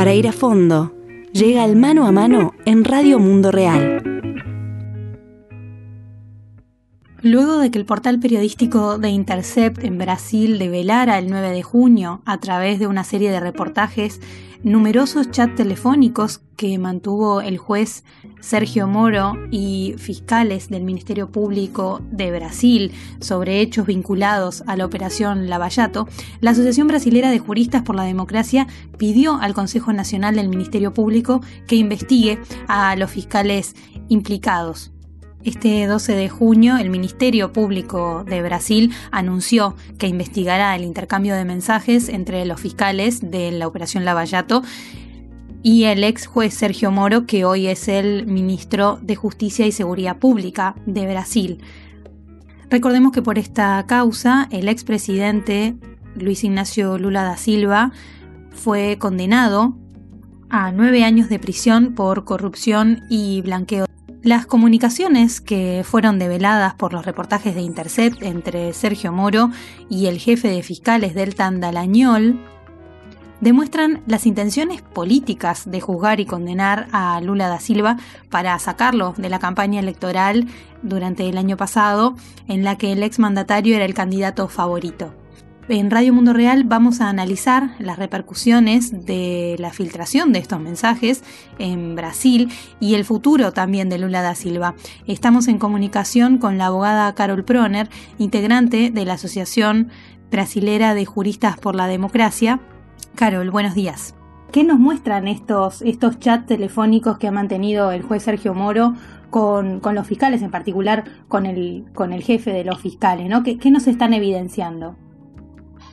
para ir a fondo. Llega el mano a mano en Radio Mundo Real. Luego de que el portal periodístico de Intercept en Brasil develara el 9 de junio, a través de una serie de reportajes, numerosos chats telefónicos que mantuvo el juez Sergio Moro y fiscales del Ministerio Público de Brasil sobre hechos vinculados a la operación Lavallato, la Asociación Brasilera de Juristas por la Democracia pidió al Consejo Nacional del Ministerio Público que investigue a los fiscales implicados. Este 12 de junio, el Ministerio Público de Brasil anunció que investigará el intercambio de mensajes entre los fiscales de la Operación Lavallato y el ex juez Sergio Moro, que hoy es el ministro de Justicia y Seguridad Pública de Brasil. Recordemos que por esta causa, el expresidente Luis Ignacio Lula da Silva fue condenado a nueve años de prisión por corrupción y blanqueo las comunicaciones que fueron develadas por los reportajes de Intercept entre Sergio Moro y el jefe de fiscales del Tandalañol demuestran las intenciones políticas de juzgar y condenar a Lula da Silva para sacarlo de la campaña electoral durante el año pasado, en la que el exmandatario era el candidato favorito. En Radio Mundo Real vamos a analizar las repercusiones de la filtración de estos mensajes en Brasil y el futuro también de Lula da Silva. Estamos en comunicación con la abogada Carol Proner, integrante de la Asociación Brasilera de Juristas por la Democracia. Carol, buenos días. ¿Qué nos muestran estos, estos chats telefónicos que ha mantenido el juez Sergio Moro con, con, los fiscales, en particular con el, con el jefe de los fiscales? ¿Qué, ¿Qué nos están evidenciando?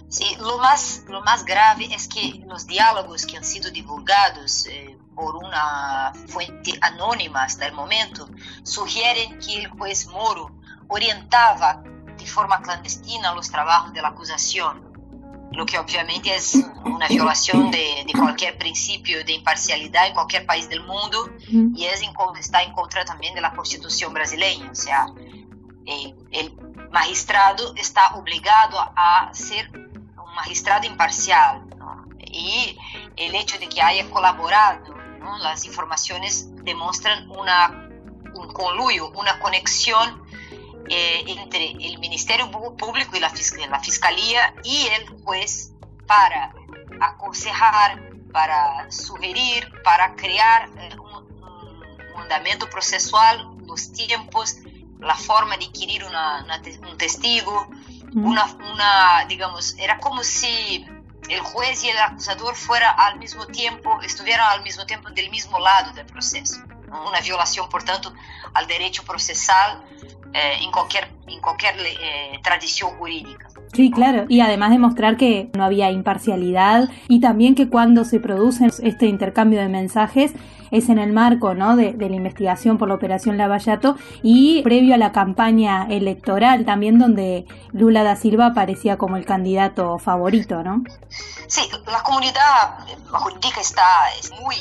Sí, lo más, lo más grave es que los diálogos que han sido divulgados eh, por una fuente anónima hasta el momento sugieren que el juez Moro orientaba de forma clandestina los trabajos de la acusación, lo que obviamente es una violación de, de cualquier principio de imparcialidad en cualquier país del mundo y es en, está en contra también de la constitución brasileña. O sea, eh, el magistrado está obligado a ser magistrado imparcial y el hecho de que haya colaborado, las informaciones demuestran una, un conluyo, una conexión eh, entre el Ministerio Público y la, la Fiscalía y el juez para aconsejar, para sugerir, para crear eh, un, un, fundamento procesual, los tiempos, la forma de adquirir una, una, un testigo, una, una, digamos, era como si el juez y el acusador fuera al mismo tiempo, estuvieran al mismo tiempo del mismo lado del proceso. Una violación, por tanto, al derecho procesal eh, en cualquier, en cualquier eh, tradición jurídica. Sí, claro. Y además demostrar que no había imparcialidad y también que cuando se produce este intercambio de mensajes es en el marco ¿no? de, la investigación por la operación Lavallato y previo a la campaña electoral también donde Lula da Silva aparecía como el candidato favorito, ¿no? Sí, la comunidad jurídica está muy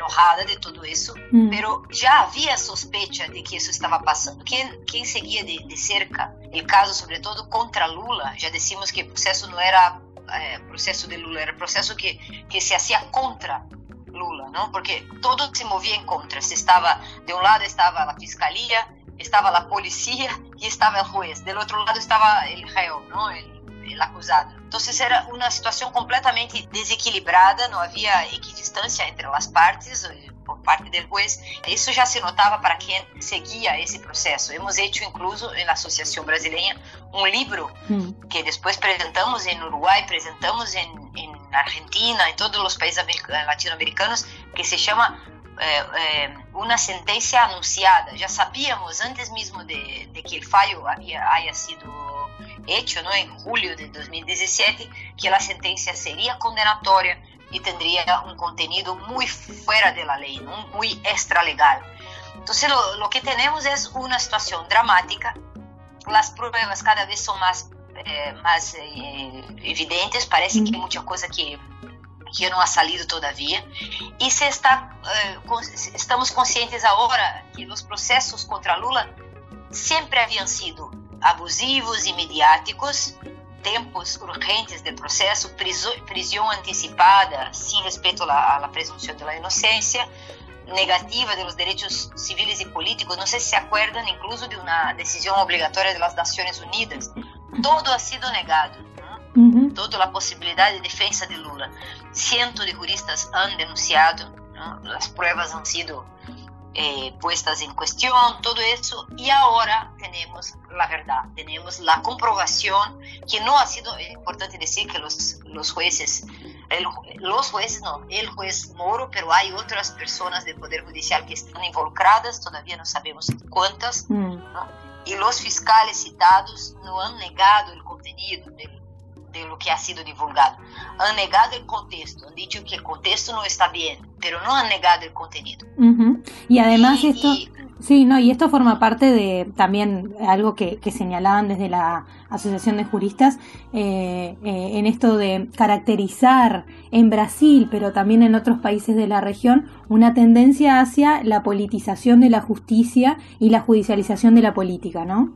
enojada de todo eso, mm. pero ya había sospecha de que eso estaba pasando. Quien, quien seguía de, de cerca el caso, sobre todo contra Lula, ya decimos que el proceso no era eh, proceso de Lula, era proceso que, que se hacía contra Lula, ¿no? Porque todo se movía en contra. Se estaba, de un lado estaba la fiscalía, estaba la policía y estaba el juez. Del otro lado estaba el reo, ¿no? El, el acusado. Entonces era una situación completamente desequilibrada, no había equidistancia entre las partes eh, por parte del juez. Isso já se notava para quem seguia esse processo. Hemos hecho incluso na Associação Brasileira um livro hum. que depois apresentamos em Uruguai, apresentamos em, Argentina, em todos os países latino-americanos, que se chama eh, eh, Uma Sentença Anunciada. Já sabíamos antes mesmo de, de que o fallo havia, havia sido hecho ¿no? en julio de 2017 que la sentencia sería condenatoria y tendría un contenido muy fuera de la ley, ¿no? muy extralegal. Entonces lo, lo, que tenemos es una situación dramática, las pruebas cada vez son más, eh, más eh, evidentes, parece que hay mucha cosa que, que no ha salido todavía, y se está, eh, estamos conscientes ahora que los procesos contra Lula siempre habían sido abusivos e mediáticos, tempos urgentes de processo, prisão antecipada, sem respeito à presunção da inocência, negativa de direitos civis e políticos. Não sei se se acordam, incluso de uma decisão obrigatória de las Unidas. Todo ha sido negado. Né? Uhum. Toda a possibilidade de defesa de Lula. Cientos de juristas han denunciado. Né? as Las pruebas han sido eh, puestas en cuestión, todo eso, y ahora tenemos la verdad, tenemos la comprobación que no ha sido, es importante decir que los, los jueces, el, los jueces no, el juez Moro, pero hay otras personas del Poder Judicial que están involucradas, todavía no sabemos cuántas, mm. ¿no? y los fiscales citados no han negado el contenido del de lo que ha sido divulgado. Han negado el contexto, han dicho que el contexto no está bien, pero no han negado el contenido. Y además esto... Sí, no, y esto forma parte de también algo que, señalaban desde la Asociación de Juristas eh, eh, en esto de caracterizar en Brasil, pero también en otros países de la región, una tendencia hacia la politización de la justicia y la judicialización de la política, ¿no?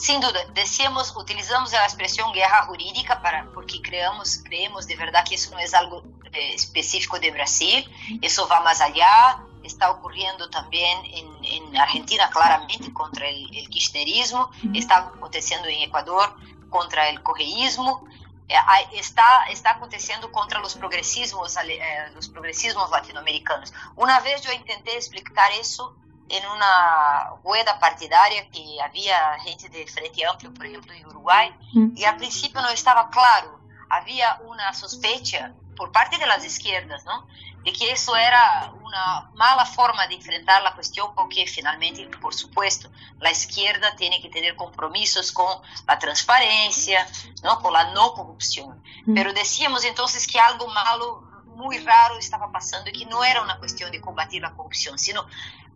Sem dúvida, decíamos, utilizamos a expressão guerra jurídica para, porque creemos, creemos de verdade que isso não é algo eh, específico de Brasil, isso vai mais allá, está ocorrendo também em, Argentina claramente contra o kirchnerismo, está acontecendo em Equador contra o correísmo, eh, está está acontecendo contra os progressismos eh, os progressismos latino-americanos. Uma vez eu tentei explicar isso em uma rueda partidária que havia gente de Frente Amplo, por exemplo, em Uruguai, e mm. a princípio não estava claro. Havia uma suspeita por parte das esquerdas, não? de que isso era uma mala forma de enfrentar a questão, porque finalmente, por supuesto, a esquerda tem que ter compromissos com a transparência, não com a não corrupção. Mas mm. Pero decíamos então que algo malo muito raro estava passando e que não era uma questão de combater a corrupção, sino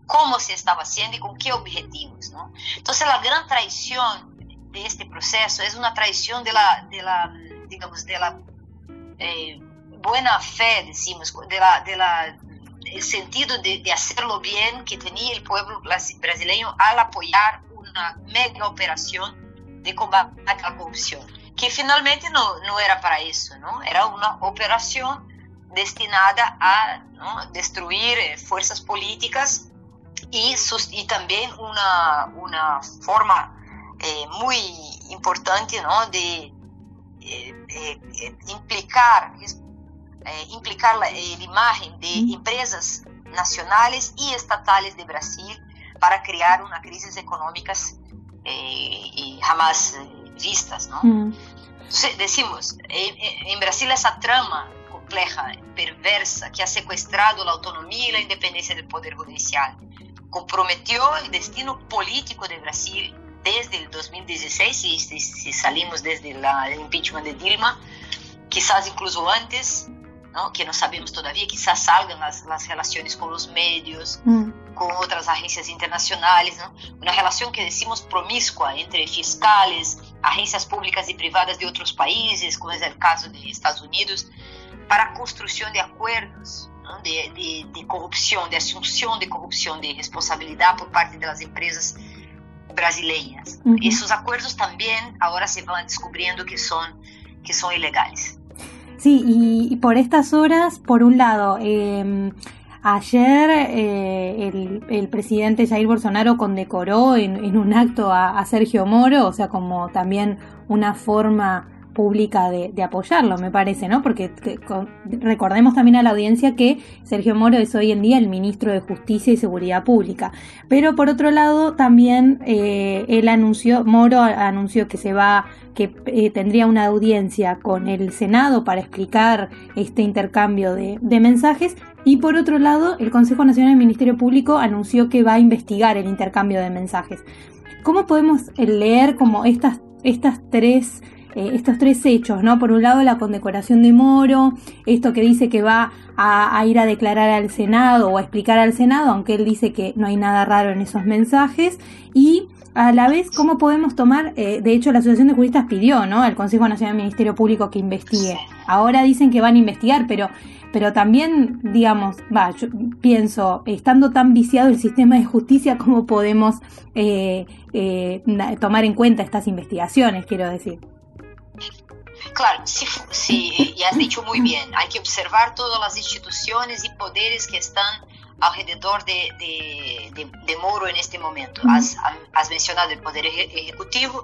cómo se estaba haciendo y con qué objetivos. ¿no? Entonces la gran traición de este proceso es una traición de la, de la digamos, de la eh, buena fe, decimos, de la, de la el sentido de, de, hacerlo bien que tenía el pueblo brasileño al apoyar una mega operación de combate a la corrupción, que finalmente no, no era para eso, ¿no? Era una operación destinada a ¿no? destruir eh, fuerzas políticas y, y también una, una forma eh, muy importante ¿no? de eh, eh, implicar, implicar la, imagen de empresas nacionales y estatales de Brasil para crear una crisis económicas jamás vistas. ¿no? Entonces, decimos, en Brasil esa trama compleja, perversa, que ha secuestrado la autonomía y la independencia del Poder Judicial, comprometió el destino político de Brasil desde el 2016, si, si, salimos desde el impeachment de Dilma, quizás incluso antes, ¿no? que no sabemos todavía, quizás salgan las, las relaciones con los medios, mm. con otras agencias internacionales, ¿no? una relación que decimos promiscua entre fiscales, agencias públicas y privadas de otros países, como es el caso de Estados Unidos, para a construção de de, de, de, corrupção, de assunção de corrupção, de responsabilidade por parte das empresas brasileiras. Uhum. Esses acordos também agora se vão descobrindo que são que são ilegais. Sí, y, y, por estas horas, por un lado, eh, ayer eh, el, el, presidente Jair Bolsonaro condecoró en, en un acto a, a, Sergio Moro, o sea, como también una forma pública de, apoyarlo, me parece, ¿no? Porque recordemos también a la audiencia que Sergio Moro es hoy en día el ministro de Justicia y Seguridad Pública. Pero por otro lado, también eh, él anunció, Moro anunció que se va, que eh, tendría una audiencia con el Senado para explicar este intercambio de, de mensajes. Y por otro lado, el Consejo Nacional del Ministerio Público anunció que va a investigar el intercambio de mensajes. ¿Cómo podemos leer como estas, estas tres eh, estos tres hechos, ¿no? Por un lado la condecoración de Moro, esto que dice que va a, ir a declarar al Senado o a explicar al Senado, aunque él dice que no hay nada raro en esos mensajes, y a la vez cómo podemos tomar, eh, de hecho la Asociación de Juristas pidió, ¿no? Al Consejo Nacional del Ministerio Público que investigue. Ahora dicen que van a investigar, pero pero también, digamos, va, yo pienso, estando tan viciado el sistema de justicia, ¿cómo podemos eh, tomar en cuenta estas investigaciones, quiero decir? Claro, sí, sí, y has dicho muy bien, hay que observar todas las instituciones y poderes que están alrededor de, de, de, Moro en este momento. Has, has, mencionado el Poder Ejecutivo,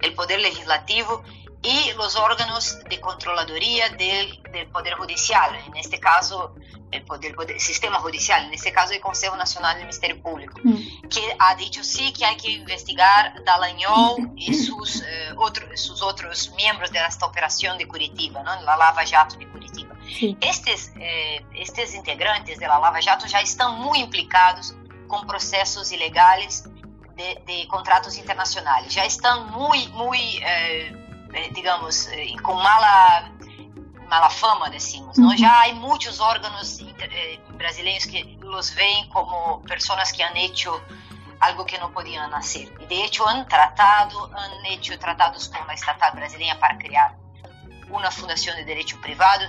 el Poder Legislativo y los órganos de controladoría del, del Poder Judicial, en este caso el, poder, el, sistema judicial, en este caso el Consejo Nacional del Ministerio Público, mm. que ha dicho sí que hay que investigar Dallagnol y sus, eh, otro, sus otros miembros de esta operación de Curitiba, ¿no? la Lava Jato de Curitiba. Sí. Estes, eh, estes integrantes de la Lava Jato já estão muito implicados com processos ilegais de, de contratos internacionais, já estão muito, eh, eh, digamos, eh, com mala, mala fama, decimos. Uhum. Não? Já há muitos órgãos eh, brasileiros que os veem como pessoas que han hecho algo que não podiam nascer. E de hecho han tratado, han hecho tratados com a estatal brasileira para criar uma fundação de direito privado.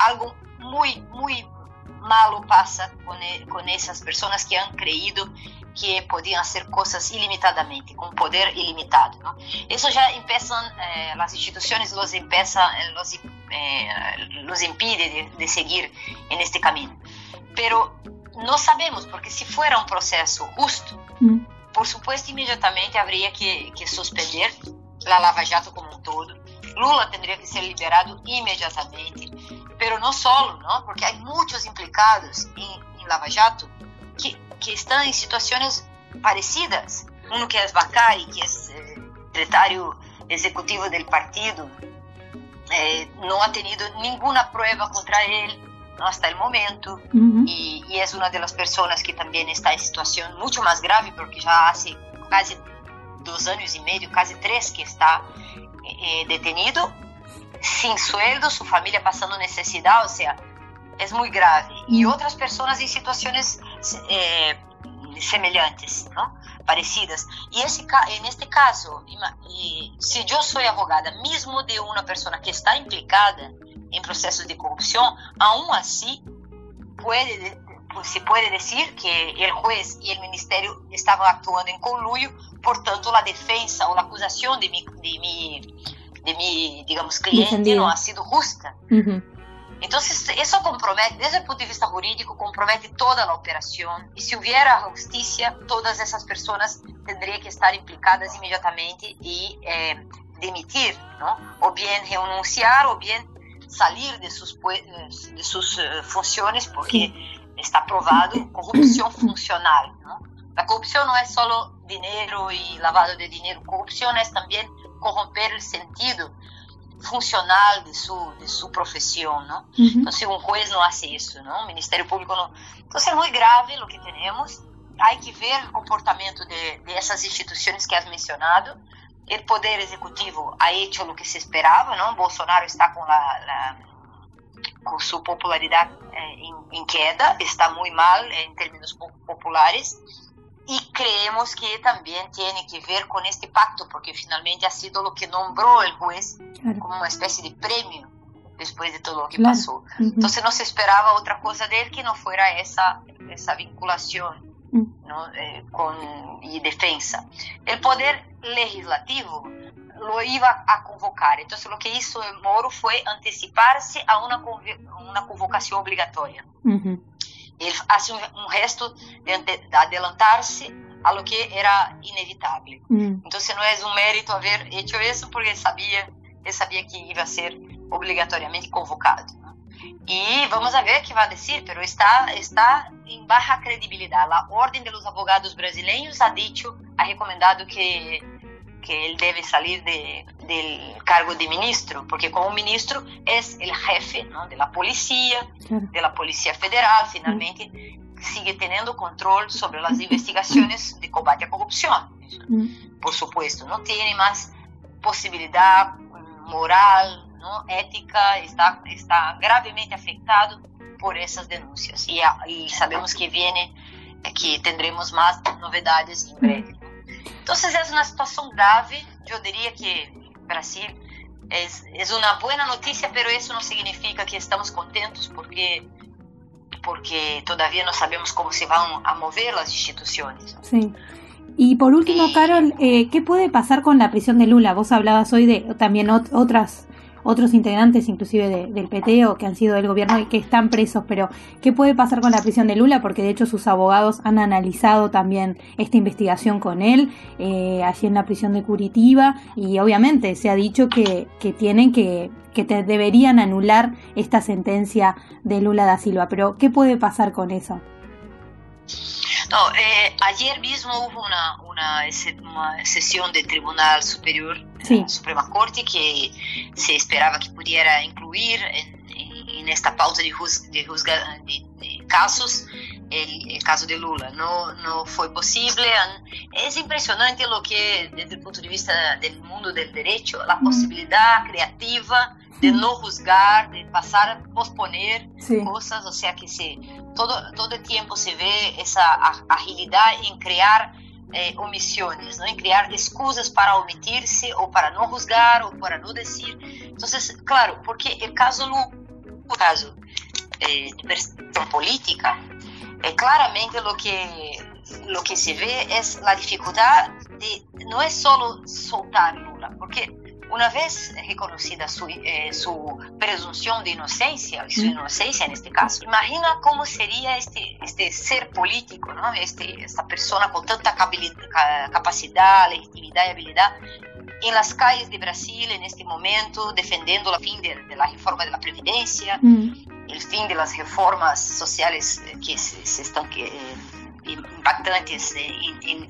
Algo muito, muito malo passa com, com essas pessoas que han creído que podiam hacer coisas ilimitadamente, com poder ilimitado. ¿no? Eso ya empiezan, eh, las instituciones los, eh, los, eh, los impide de, de, seguir en este camino. Pero no sabemos, porque si fuera un proceso justo, mm. por supuesto, inmediatamente habría que, que suspender la Lava Jato como un todo. Lula tendría que ser liberado inmediatamente, pero no solo, ¿no? porque hay muchos implicados en, en Lava Jato que que estão em situações parecidas. Um que é Bacari, que é eh, secretário executivo do partido, eh, não ha tenido nenhuma prova contra ele até o momento uhum. e, e é uma das pessoas que também está em situação muito mais grave porque já há quase dois anos e meio, quase três que está eh, detenido, sem sueldo, sua família passando necessidade, ou seja, é muito grave. E uhum. outras pessoas em situações eh, semelhantes, parecidas. E esse e neste caso, se eu sou advogada, mesmo de uma pessoa que está implicada em processos de corrupção, aún assim se pode dizer que o juez e o ministério estavam actuando em conluio, portanto, a defesa ou a acusação de mi, de mi, de mi digamos, cliente não ha sido justa. Então, isso compromete, desde o ponto de vista jurídico, compromete toda a operação. E se houver a justiça, todas essas pessoas teriam que estar implicadas imediatamente e eh, demitir, não? ou bem renunciar, ou bem sair de suas, de eh, funções, porque está provado corrupção funcional. A corrupção não é só dinheiro e lavado de dinheiro, corrupção é também corromper o sentido funcional de su, de su profesión, ¿no? Uh -huh. Entonces un juez no hace eso, ¿no? El Ministerio Público no. Entonces es muy grave lo que tenemos. Hay que ver el comportamiento de, de esas instituciones que has mencionado. El Poder Ejecutivo ha hecho lo que se esperaba, ¿no? Bolsonaro está con la, la con su popularidad eh, queda, está muy mal en términos populares y creemos que también tiene que ver con este pacto, porque finalmente ha sido lo que nombró el juez claro. como una especie de premio después de todo lo que claro. pasó. Uh -huh. Entonces no se esperaba otra cosa de él que no fuera esa, esa vinculación uh -huh. ¿no? eh, con, y defensa. El poder legislativo lo iba a convocar. Entonces lo que hizo Moro fue anticiparse a una, una convocación obligatoria. Uh -huh ele faz um, um gesto de adelantar-se a lo que era inevitável. Mm. Então, não é um mérito haver feito isso porque sabia, ele sabia que ia ser obrigatoriamente convocado. E vamos a ver o que vai dizer, mas está está em baixa credibilidade. A Ordem dos Advogados Brasileiros ha dicho, ha recomendado que que él debe salir de, del cargo de ministro, porque como ministro es el jefe ¿no? de la policía, de la Policía Federal, finalmente sigue teniendo control sobre las investigaciones de combate a corrupción. Por supuesto, no tiene más posibilidad moral, ¿no? ética, está, está gravemente afectado por esas denuncias. Y, y sabemos que viene, que tendremos más novedades en breve. Entonces es una situación grave. Yo diría que Brasil es, es una buena noticia, pero eso no significa que estamos contentos porque porque todavía no sabemos cómo se van a mover las instituciones. Sí. Y por último, Carol, eh, ¿qué puede pasar con la prisión de Lula? Vos hablabas hoy de también otras otros integrantes inclusive del PT o que han sido del gobierno y que están presos, pero ¿qué puede pasar con la prisión de Lula? Porque de hecho sus abogados han analizado también esta investigación con él eh, allí en la prisión de Curitiba y obviamente se ha dicho que, que tienen que, que te deberían anular esta sentencia de Lula da Silva, pero ¿qué puede pasar con eso? No, eh, ayer mismo hubo una, una, sesión del Tribunal Superior, Sim. Suprema Corte, que se esperava que podia incluir nesta pauta de, rusga, de, de casos o caso de Lula. Não, não foi possível. É impressionante o que, desde o ponto de vista do mundo do direito, a mm. possibilidade criativa de não juzgar, de passar a posponer Sim. coisas, ou seja, que se todo todo tempo se vê essa agilidade em criar eh, omisiones, ¿no? en crear excusas para omitirse o para no juzgar o para no decir. Entonces, claro, porque el caso Lula, el caso eh, de política, eh, claramente lo que, lo que se ve es la dificultad de, no es solo soltar Lula, porque una vez reconocida su, eh, su presunción de inocencia, su inocencia en este caso, imagina cómo sería este, este ser político, ¿no? este, esta persona con tanta capacidad, legitimidad y habilidad en las calles de Brasil en este momento, defendiendo el fin de, de la reforma de la Previdencia, mm. el fin de las reformas sociales que se, se están... Que, eh, Impactantes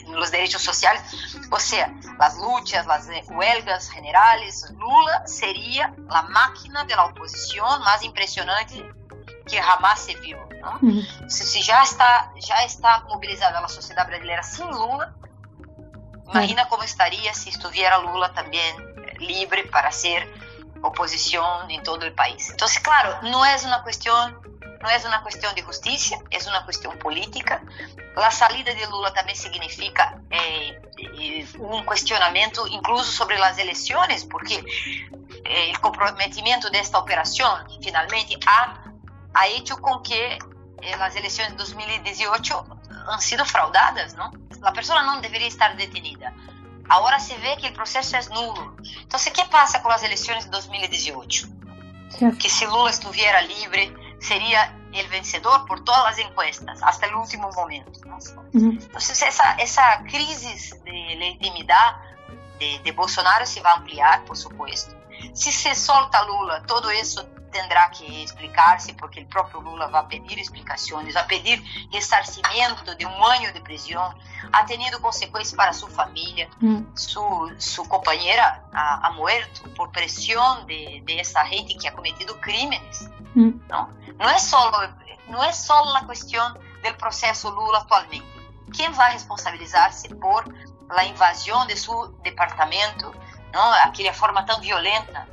nos direitos sociais, ou seja, as lutas, as luchas, huelgas generales, Lula seria a máquina de oposição mais impressionante que jamais se viu. Uhum. Se, se, já está já está mobilizada a sociedade brasileira sem Lula, imagina como estaria se estivesse Lula também livre para ser oposição em todo o país. Então, claro, não é uma questão no es una cuestión de justicia, es una cuestión política. La salida de Lula también significa eh, eh, un cuestionamiento incluso sobre las elecciones, porque eh, el comprometimiento de esta operación finalmente ha, ha hecho con que eh, las elecciones de 2018 han sido fraudadas, ¿no? La persona no debería estar detenida. Ahora se ve que el proceso es nulo. Entonces, ¿qué pasa con las elecciones de 2018? Que si Lula estuviera libre, sería el vencedor por todas las encuestas, hasta el último momento. ¿no? Entonces, esa, esa crisis de legitimidad de, de, Bolsonaro se va a ampliar, por supuesto. Si se solta Lula, todo eso tendrá que explicarse, porque el propio Lula va a pedir explicaciones, va a pedir resarcimiento de un año de prisión, ha tenido consecuencias para su familia, mm. su, su compañera ha, ha, muerto por presión de, de esa gente que ha cometido crímenes. Mm. ¿no? No, es solo, no es solo la cuestión del proceso Lula actualmente. ¿Quién va a responsabilizarse por la invasión de su departamento, ¿no? aquella forma tan violenta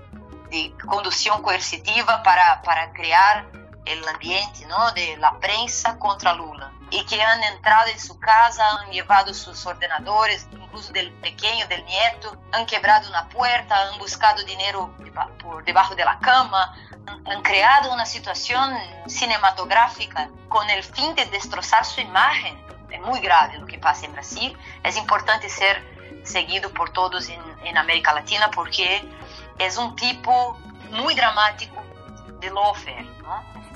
de conducción coercitiva para, para crear el ambiente ¿no? de la prensa contra Lula? Y que han entrado en su casa, han llevado sus ordenadores, incluso del pequeño, del nieto, han quebrado una puerta, han buscado dinero por debajo de la cama, han creado una situación cinematográfica con el fin de destrozar su imagen. Es muy grave lo que pasa en Brasil. Es importante ser seguido por todos en América Latina porque es un tipo muy dramático de lawfare.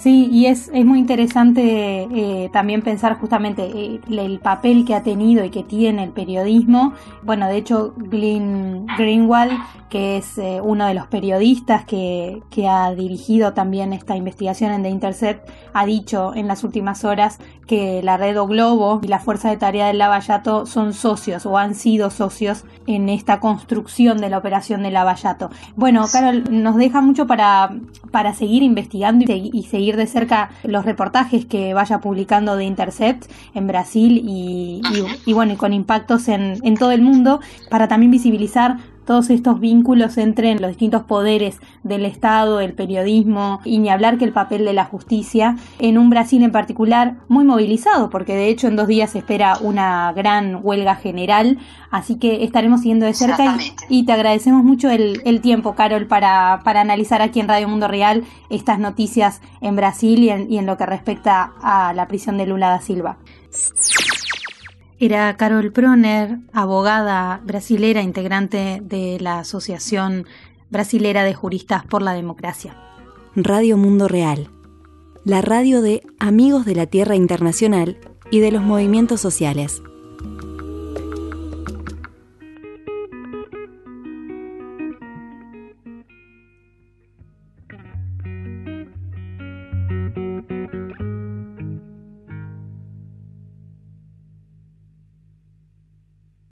Sí, y es, es muy interesante eh, también pensar justamente eh, el papel que ha tenido y que tiene el periodismo. Bueno, de hecho, Glenn Greenwald, que es eh, uno de los periodistas que, que, ha dirigido también esta investigación en The Intercept, ha dicho en las últimas horas que la red O Globo y la Fuerza de Tarea del Lavallato son socios o han sido socios en esta construcción de la operación del Lavallato. Bueno, Carol, nos deja mucho para, para seguir investigando y, y seguir de cerca los reportajes que vaya publicando de Intercept en Brasil y, y, y bueno, y con impactos en, en todo el mundo para también visibilizar todos estos vínculos entre los distintos poderes del Estado, el periodismo y ni hablar que el papel de la justicia en un Brasil en particular muy movilizado porque de hecho en dos días se espera una gran huelga general así que estaremos siguiendo de cerca y, y, te agradecemos mucho el, el tiempo Carol para, para, analizar aquí en Radio Mundo Real estas noticias en Brasil y en, y en lo que respecta a la prisión de Lula da Silva. Era Carol Proner, abogada brasilera, integrante de la Asociación brasilera de juristas por la democracia. Radio Mundo Real, la radio de Amigos de la Tierra Internacional y de los movimientos sociales.